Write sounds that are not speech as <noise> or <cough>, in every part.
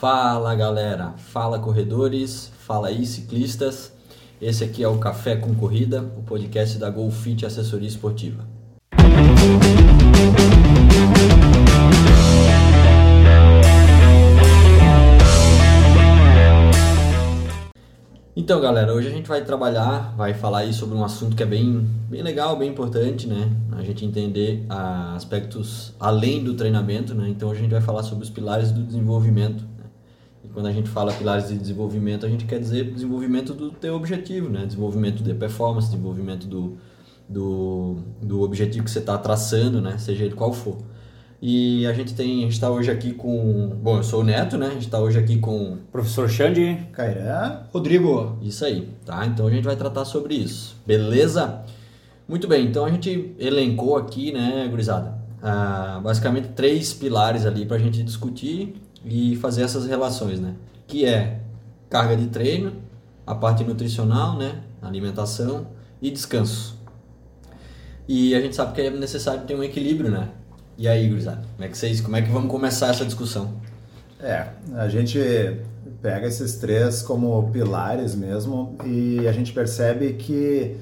Fala galera, fala corredores, fala aí ciclistas. Esse aqui é o Café com Corrida, o podcast da Golfit Assessoria Esportiva. Então, galera, hoje a gente vai trabalhar, vai falar aí sobre um assunto que é bem, bem legal, bem importante, né? A gente entender aspectos além do treinamento, né? Então, a gente vai falar sobre os pilares do desenvolvimento. Quando a gente fala pilares de desenvolvimento, a gente quer dizer desenvolvimento do teu objetivo, né? Desenvolvimento de performance, desenvolvimento do, do, do objetivo que você está traçando, né? Seja ele qual for. E a gente tem, a gente está hoje aqui com, bom, eu sou o Neto, né? A gente está hoje aqui com Professor Xande. Cairã. Rodrigo. isso aí, tá? Então a gente vai tratar sobre isso, beleza? Muito bem, então a gente elencou aqui, né, gurizada, ah, basicamente três pilares ali para a gente discutir e fazer essas relações, né? Que é carga de treino, a parte nutricional, né, alimentação e descanso. E a gente sabe que é necessário ter um equilíbrio, né? E aí, gurizada, como é que vocês, como é que vamos começar essa discussão? É, a gente pega esses três como pilares mesmo e a gente percebe que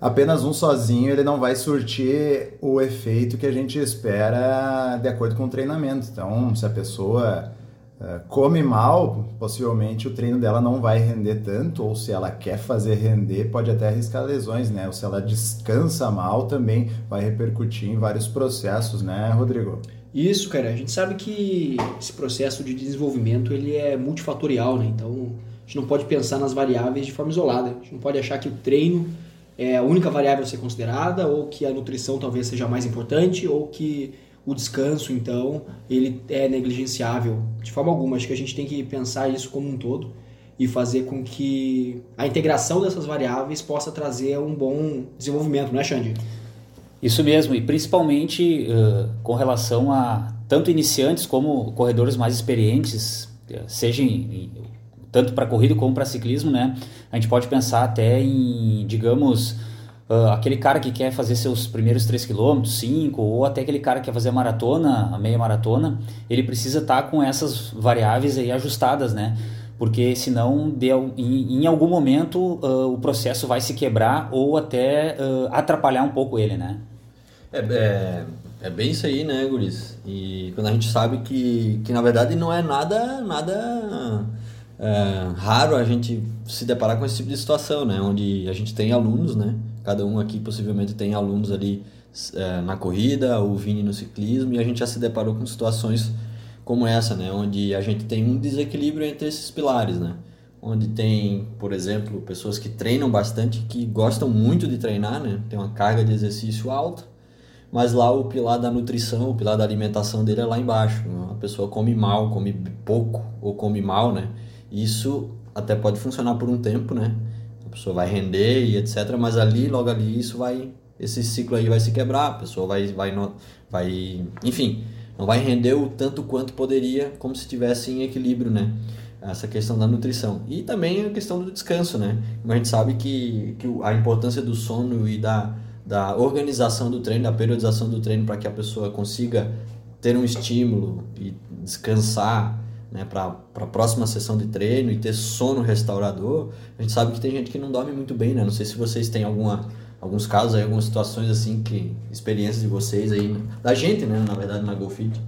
apenas um sozinho ele não vai surtir o efeito que a gente espera de acordo com o treinamento. Então, se a pessoa eh, come mal, possivelmente o treino dela não vai render tanto, ou se ela quer fazer render, pode até arriscar lesões, né? Ou se ela descansa mal, também vai repercutir em vários processos, né, Rodrigo? Isso, cara. A gente sabe que esse processo de desenvolvimento ele é multifatorial, né? Então a gente não pode pensar nas variáveis de forma isolada. A gente não pode achar que o treino é a única variável a ser considerada, ou que a nutrição talvez seja mais importante, ou que o descanso, então, ele é negligenciável de forma alguma. Acho que a gente tem que pensar isso como um todo e fazer com que a integração dessas variáveis possa trazer um bom desenvolvimento, não é, Xande? Isso mesmo, e principalmente uh, com relação a tanto iniciantes como corredores mais experientes, seja em, em, tanto para corrida como para ciclismo, né? A gente pode pensar até em, digamos, uh, aquele cara que quer fazer seus primeiros 3 km, 5, ou até aquele cara que quer fazer a maratona, a meia maratona, ele precisa estar tá com essas variáveis aí ajustadas, né? Porque senão, em, algum momento, uh, o processo vai se quebrar ou até atrapalhar um pouco ele, né? É, é, é bem isso aí, né, Guris? E quando a gente sabe que, que na verdade não é nada, nada é, raro a gente se deparar com esse tipo de situação, né? Onde a gente tem alunos, né? Cada um aqui possivelmente tem alunos ali é, na corrida, o Vini no ciclismo, e a gente já se deparou com situações como essa, né? Onde a gente tem um desequilíbrio entre esses pilares, né? Onde tem, por exemplo, pessoas que treinam bastante, que gostam muito de treinar, né? Tem uma carga de exercício alta, mas lá o pilar da nutrição, o pilar da alimentação dele é lá embaixo. A pessoa come mal, come pouco ou come mal, né? Isso até pode funcionar por um tempo, né? A pessoa vai render e etc, mas ali, logo ali, isso vai esse ciclo aí vai se quebrar, a pessoa vai vai vai, enfim, não vai render o tanto quanto poderia, como se estivesse em equilíbrio, né? Essa questão da nutrição. E também a questão do descanso, né? Como a gente sabe que, que a importância do sono e da da organização do treino, da periodização do treino para que a pessoa consiga ter um estímulo e descansar né, para a próxima sessão de treino e ter sono restaurador. A gente sabe que tem gente que não dorme muito bem, né? Não sei se vocês têm alguma, alguns casos aí, algumas situações assim, que experiências de vocês aí, da gente, né, na verdade, na GoFit.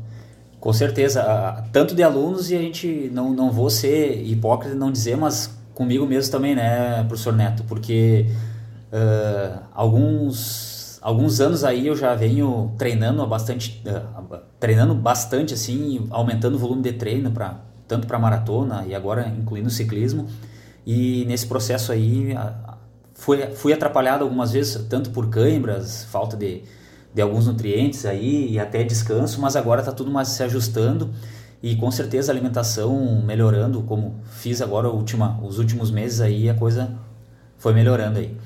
Com certeza, tanto de alunos e a gente não, não vou ser hipócrita não dizer, mas comigo mesmo também, né, professor Neto, porque Uh, alguns alguns anos aí eu já venho treinando bastante uh, treinando bastante assim aumentando o volume de treino para tanto para maratona e agora incluindo ciclismo. E nesse processo aí fui, fui atrapalhado algumas vezes tanto por câimbras falta de, de alguns nutrientes aí e até descanso mas agora está tudo mais se ajustando e com certeza a alimentação melhorando como fiz agora última, os últimos meses aí a coisa foi melhorando aí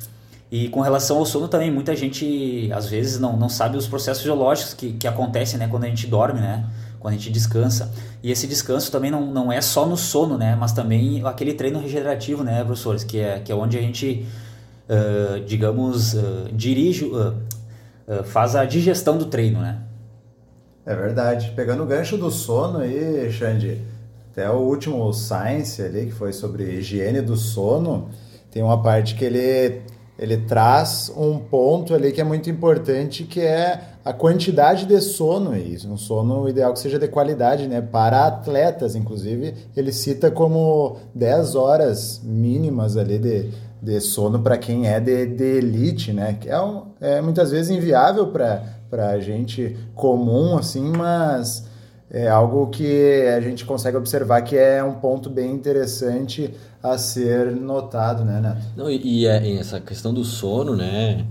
e com relação ao sono também, muita gente às vezes não, não sabe os processos biológicos que, que acontecem né, quando a gente dorme, né? Quando a gente descansa. E esse descanso também não, não é só no sono, né? Mas também aquele treino regenerativo, né, professores? Que é, que é onde a gente, uh, digamos, uh, dirige, uh, faz a digestão do treino, né? É verdade. Pegando o gancho do sono aí, Xande, Até o último Science ali, que foi sobre higiene do sono, tem uma parte que ele, ele traz um ponto ali que é muito importante, que é a quantidade de sono, e um sono ideal que seja de qualidade, né? Para atletas, inclusive, ele cita como 10 horas mínimas ali de, de sono para quem é de, de elite, né? Que é, um, é muitas vezes inviável para gente comum, assim, mas é algo que a gente consegue observar que é um ponto bem interessante a ser notado, né, Neto? Não, e, e é, essa questão do sono, né?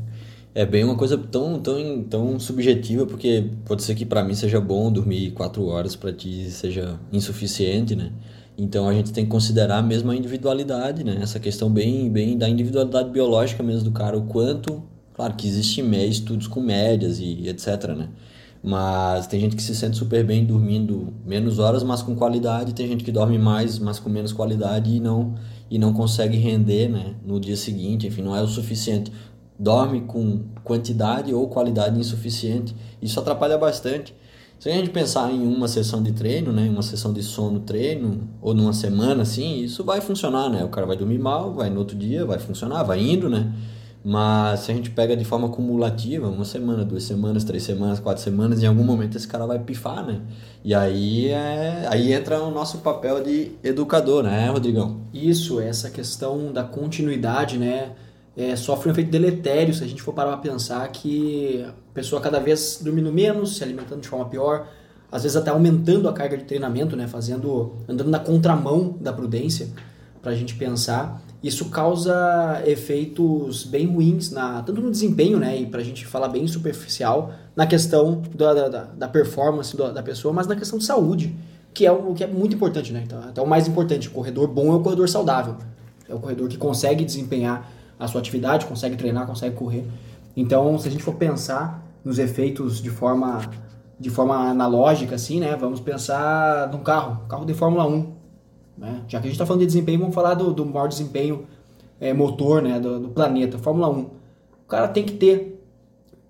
É bem uma coisa tão, tão, tão subjetiva, porque pode ser que para mim seja bom dormir quatro horas, para ti seja insuficiente, né? Então a gente tem que considerar mesmo a individualidade, né? Essa questão bem, bem da individualidade biológica mesmo do cara, o quanto, claro que existem estudos com médias e etc, né? Mas tem gente que se sente super bem dormindo menos horas, mas com qualidade. Tem gente que dorme mais, mas com menos qualidade e não e não consegue render, né, no dia seguinte. Enfim, não é o suficiente. Dorme com quantidade ou qualidade insuficiente. Isso atrapalha bastante. Se a gente pensar em uma sessão de treino, né, uma sessão de sono treino ou numa semana assim, isso vai funcionar, né? O cara vai dormir mal, vai no outro dia, vai funcionar, vai indo, né? Mas se a gente pega de forma cumulativa, uma semana, duas semanas, três semanas, quatro semanas, em algum momento esse cara vai pifar, né? E aí, é, aí entra o nosso papel de educador, né, Rodrigão? Isso, essa questão da continuidade, né? É, sofre um efeito deletério se a gente for parar para pensar que a pessoa cada vez dormindo menos, se alimentando de forma pior, às vezes até aumentando a carga de treinamento, né? Fazendo, andando na contramão da prudência, para a gente pensar isso causa efeitos bem ruins, na, tanto no desempenho, né, e para a gente falar bem superficial, na questão da, da, da performance da, da, pessoa, mas na questão de saúde, que é o que é muito importante, né? Então, até o mais importante, o corredor bom é o corredor saudável. É o corredor que consegue desempenhar a sua atividade, consegue treinar, consegue correr. Então, se a gente for pensar nos efeitos de forma de forma analógica, assim, né? Vamos pensar num carro, carro de Fórmula 1. Né? Já que a gente está falando de desempenho, vamos falar do, do maior desempenho é, motor né, do, do, planeta, Fórmula 1. O cara tem que ter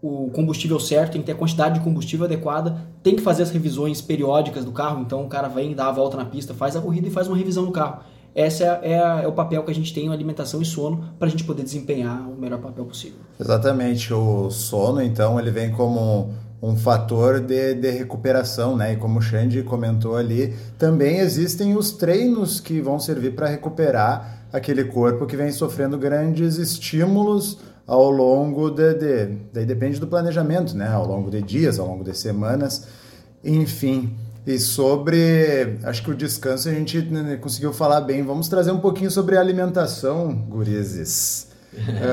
o combustível certo, tem que ter a quantidade de combustível adequada, tem que fazer as revisões periódicas do carro, então o cara vem, dá a volta na pista, faz a corrida e faz uma revisão no carro. Esse é, é, é o papel que a gente tem, alimentação e sono, para a gente poder desempenhar o melhor papel possível. Exatamente, o sono então ele vem como um fator de, de recuperação, né? E como o Xande comentou ali, também existem os treinos que vão servir para recuperar aquele corpo que vem sofrendo grandes estímulos ao longo de, de, daí depende do planejamento, né? Ao longo de dias, ao longo de semanas, enfim. E sobre, acho que o descanso a gente né, conseguiu falar bem. Vamos trazer um pouquinho sobre alimentação, gurizes.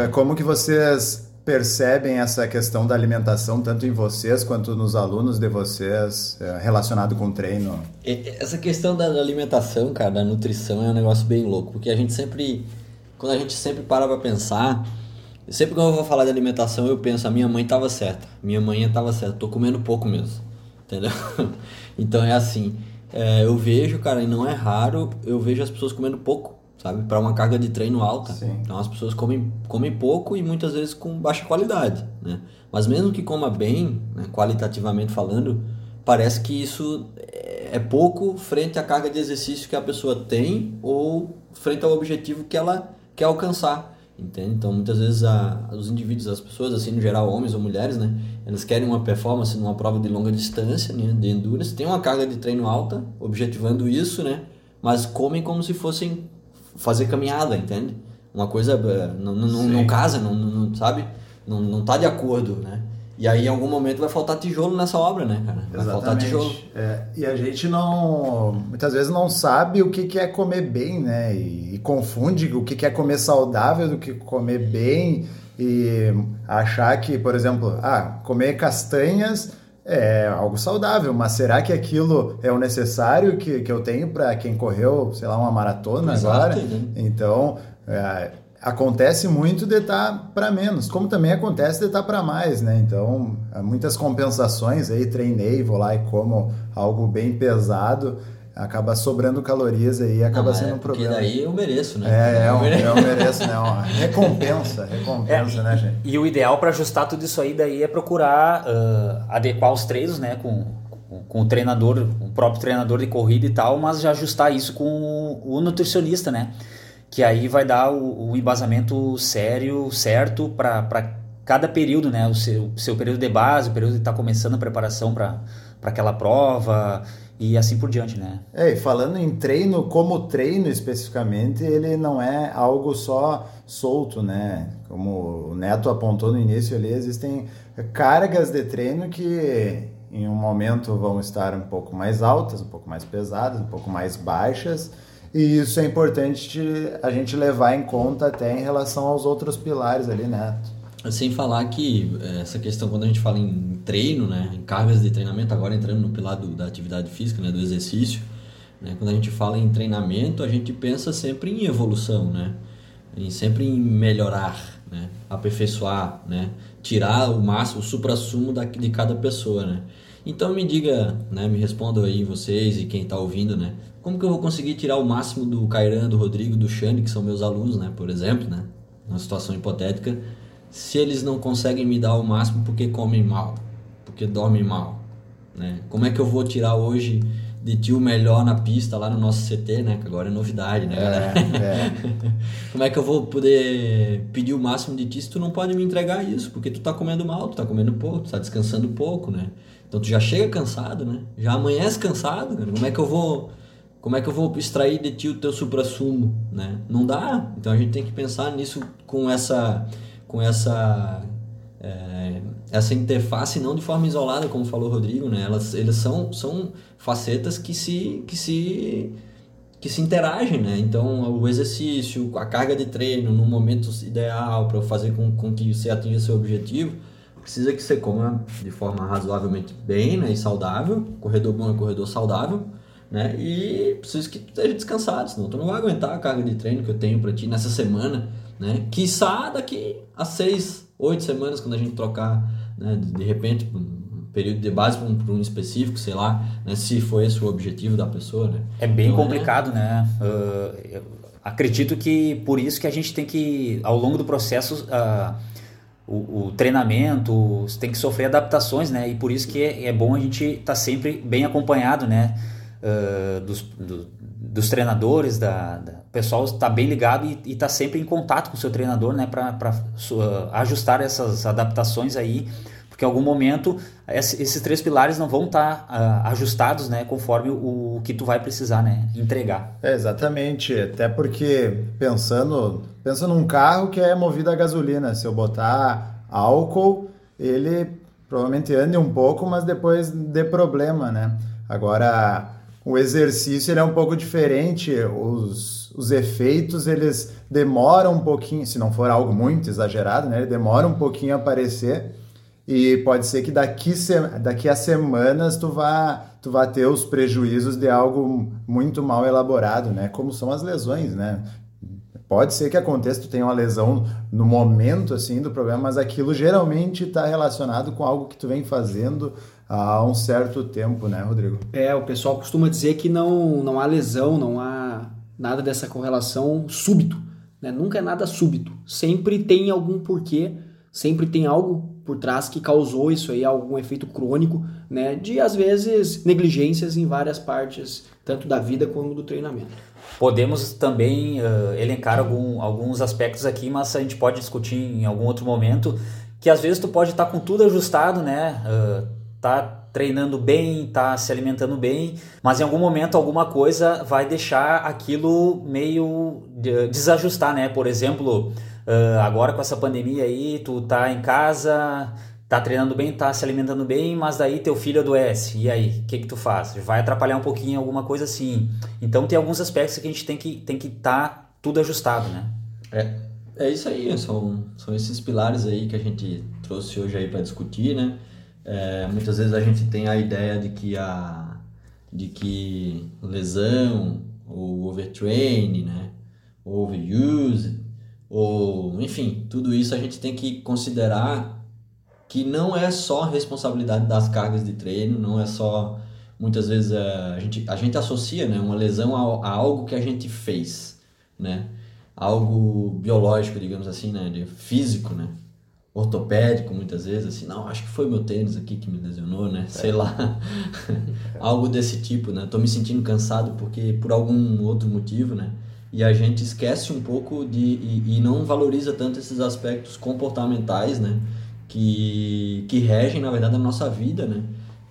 É, <laughs> como que vocês percebem essa questão da alimentação tanto em vocês quanto nos alunos de vocês é, relacionado com o treino? Essa questão da alimentação, cara, da nutrição é um negócio bem louco, porque a gente sempre, quando a gente sempre para para pensar, sempre quando eu vou falar de alimentação eu penso, a minha mãe estava certa, minha mãe estava certa, tô comendo pouco mesmo, entendeu? <laughs> então é assim, é, eu vejo, cara, e não é raro, eu vejo as pessoas comendo pouco sabe? Para uma carga de treino alta. Sim. Então as pessoas comem, comem pouco e muitas vezes com baixa qualidade, né? Mas mesmo que coma bem, né, qualitativamente falando, parece que isso é pouco frente à carga de exercício que a pessoa tem ou frente ao objetivo que ela quer alcançar. Entende? Então, muitas vezes a, os indivíduos, as pessoas, assim, no geral, homens ou mulheres, né? Elas querem uma performance numa prova de longa distância, né? De endurance, tem uma carga de treino alta, objetivando isso, né? Mas comem como se fossem fazer caminhada, entende? Uma coisa eh, não, não, não casa, não, não, sabe? Não, não tá de acordo, né? E aí, em algum momento, vai faltar tijolo nessa obra, né, cara? Vai Exatamente. faltar tijolo. É, e a gente não. Muitas vezes não sabe o que, que é comer bem, né? E, e confunde o que, que é comer saudável do que comer bem. E achar que, por exemplo, ah, comer castanhas é algo saudável, mas será que aquilo é o necessário que, que eu tenho para quem correu, sei lá, uma maratona Exato, agora? Né? Então, é, acontece muito de estar tá para menos, como também acontece de estar tá para mais, né? Então, muitas compensações aí, treinei, vou lá e como algo bem pesado, acaba sobrando calorias aí e acaba sendo um problema. Porque daí eu mereço, né? É, é um, eu mereço, né? Uma recompensa, <laughs> recompensa, é, né, gente? E o ideal para ajustar tudo isso aí daí é procurar uh, adequar os treinos, né, com com o treinador, o próprio treinador de corrida e tal, mas já ajustar isso com o, o nutricionista, né? Que aí vai dar o, o embasamento sério, certo para cada período, né? O seu, seu período de base, o período de estar tá começando a preparação para aquela prova e assim por diante, né? É, e falando em treino, como treino especificamente, ele não é algo só solto, né? Como o Neto apontou no início ali, existem cargas de treino que em um momento vão estar um pouco mais altas, um pouco mais pesadas, um pouco mais baixas, e isso é importante a gente levar em conta até em relação aos outros pilares ali, né? Sem falar que eh, essa questão, quando a gente fala em treino, né, em cargas de treinamento, agora entrando no pilar do, da atividade física, né, do exercício, né, quando a gente fala em treinamento, a gente pensa sempre em evolução, né, em sempre em melhorar, né, aperfeiçoar, né, tirar o máximo, o supra-sumo de cada pessoa, né. Então me diga, né, me respondam aí vocês e quem está ouvindo, né, como que eu vou conseguir tirar o máximo do Cairan, do Rodrigo, do Xane, que são meus alunos, né, por exemplo, né, numa situação hipotética, se eles não conseguem me dar o máximo porque comem mal, porque dormem mal, né? Como é que eu vou tirar hoje de ti o melhor na pista lá no nosso CT, né? Que agora é novidade, né, galera? É, é. <laughs> Como é que eu vou poder pedir o máximo de ti se tu não pode me entregar isso? Porque tu tá comendo mal, tu tá comendo pouco, tu tá descansando pouco, né? Então tu já chega cansado, né? Já amanhece cansado, cara. Como é que eu vou como é que eu vou extrair de ti o teu supra-sumo, né? Não dá. Então a gente tem que pensar nisso com essa com essa é, essa interface não de forma isolada, como falou o Rodrigo, né? Elas, eles são, são facetas que se, que se que se interagem, né? Então, o exercício, a carga de treino no momento ideal para fazer com, com que você atinja seu objetivo, precisa que você coma de forma razoavelmente bem, né? E saudável, corredor bom é corredor saudável, né? E precisa que tu esteja descansado, senão tu não vai aguentar a carga de treino que eu tenho para ti nessa semana, né? Quiçá daqui a seis, oito semanas, quando a gente trocar, né, de repente, um período de base para um, um, específico, sei lá, né, se foi esse o objetivo da pessoa, né? É bem então, complicado, é... né? Uh, acredito que por isso que a gente tem que, ao longo do processo, uh, o, o, treinamento tem que sofrer adaptações, né? E por isso que é, é bom a gente estar tá sempre bem acompanhado, né? Uh, dos, do, dos treinadores, da, da o pessoal está bem ligado e está sempre em contato com o seu treinador, né, para ajustar essas adaptações aí, porque em algum momento esses três pilares não vão estar tá, uh, ajustados, né, conforme o, o, que tu vai precisar, né, entregar. É, exatamente, até porque pensando, pensa num carro que é movido a gasolina, se eu botar álcool, ele provavelmente ande um pouco, mas depois dê problema, né? Agora o exercício é um pouco diferente, os, os efeitos eles demoram um pouquinho, se não for algo muito exagerado, né? Ele demora um pouquinho a aparecer e pode ser que daqui, daqui a semanas tu vá, tu vá ter os prejuízos de algo muito mal elaborado, né? Como são as lesões, né? Pode ser que aconteça, tu tenha uma lesão no momento assim do problema, mas aquilo geralmente está relacionado com algo que tu vem fazendo há um certo tempo, né, Rodrigo? É, o pessoal costuma dizer que não, não há lesão, não há nada dessa correlação súbito. Né? Nunca é nada súbito. Sempre tem algum porquê, sempre tem algo por trás que causou isso aí, algum efeito crônico, né? De às vezes negligências em várias partes, tanto da vida como do treinamento. Podemos também uh, elencar algum, alguns aspectos aqui, mas a gente pode discutir em algum outro momento que às vezes tu pode estar tá com tudo ajustado, né? Uh, tá treinando bem, tá se alimentando bem, mas em algum momento alguma coisa vai deixar aquilo meio desajustar, né? Por exemplo, agora com essa pandemia aí, tu tá em casa, tá treinando bem, tá se alimentando bem, mas daí teu filho adoece. E aí, o que que tu faz? Vai atrapalhar um pouquinho alguma coisa assim. Então tem alguns aspectos que a gente tem que tem que tá tudo ajustado, né? É, é isso aí, são, são esses pilares aí que a gente trouxe hoje aí para discutir, né? É, muitas vezes a gente tem a ideia de que a de que lesão ou overtraining, né, overuse, ou enfim, tudo isso a gente tem que considerar que não é só responsabilidade das cargas de treino, não é só muitas vezes é, a gente a gente associa, né, uma lesão a, a algo que a gente fez, né, algo biológico, digamos assim, né, de físico, né, ortopédico muitas vezes, assim, não, acho que foi meu tênis aqui que me lesionou, né? Sei lá. <laughs> <laughs> Algo desse tipo, né? Tô me sentindo cansado porque por algum outro motivo, né? E a gente esquece um pouco de e, e não valoriza tanto esses aspectos comportamentais, né? Que, que regem, na verdade, a nossa vida, né?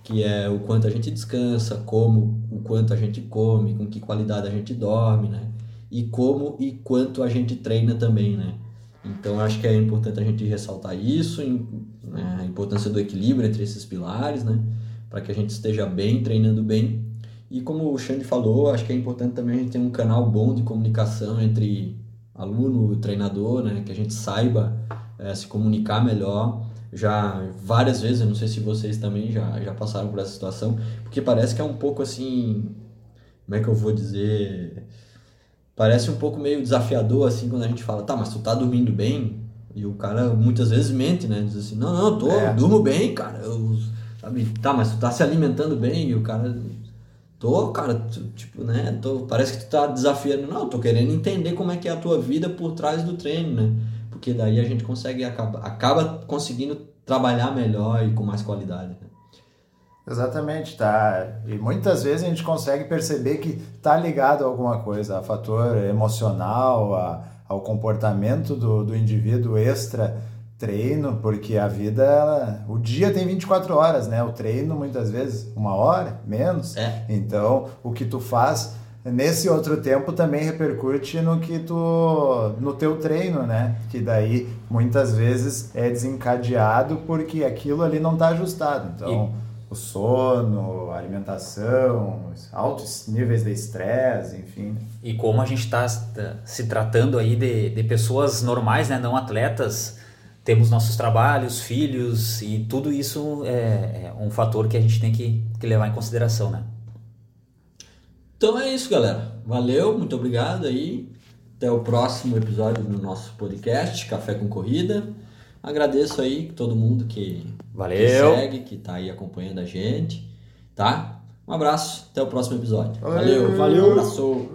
Que é o quanto a gente descansa, como, o quanto a gente come, com que qualidade a gente dorme, né? E como e quanto a gente treina também, né? Então, acho que é importante a gente ressaltar isso, né, a importância do equilíbrio entre esses pilares, né? Para que a gente esteja bem, treinando bem. E como o Xande falou, acho que é importante também a gente ter um canal bom de comunicação entre aluno e treinador, né? Que a gente saiba é, se comunicar melhor. Já várias vezes, eu não sei se vocês também já, já passaram por essa situação, porque parece que é um pouco assim. Como é que eu vou dizer? Parece um pouco meio desafiador, assim, quando a gente fala, tá, mas tu tá dormindo bem? E o cara muitas vezes mente, né? Diz assim, não, não, eu tô, é. durmo bem, cara. Eu, sabe, tá, mas tu tá se alimentando bem? E o cara, tô, cara, tu, tipo, né? Tô, parece que tu tá desafiando. Não, tô querendo entender como é que é a tua vida por trás do treino, né? Porque daí a gente consegue, acaba, acaba conseguindo trabalhar melhor e com mais qualidade. Né? Exatamente, tá. E muitas vezes a gente consegue perceber que tá ligado a alguma coisa, a fator emocional, a, ao comportamento do, do indivíduo extra treino, porque a vida, ela, o dia tem 24 horas, né? O treino muitas vezes uma hora, menos. É. Então, o que tu faz nesse outro tempo também repercute no que tu no teu treino, né? Que daí muitas vezes é desencadeado porque aquilo ali não está ajustado. Então, e o sono, a alimentação, altos níveis de estresse, enfim. E como a gente está se tratando aí de, de pessoas normais, né, não atletas, temos nossos trabalhos, filhos e tudo isso é, é um fator que a gente tem que, que levar em consideração, né? Então é isso, galera. Valeu, muito obrigado aí. Até o próximo episódio do nosso podcast Café com Corrida. Agradeço aí todo mundo que, Valeu. que segue, que tá aí acompanhando a gente, tá? Um abraço, até o próximo episódio. Valeu, valeu. Um abraço.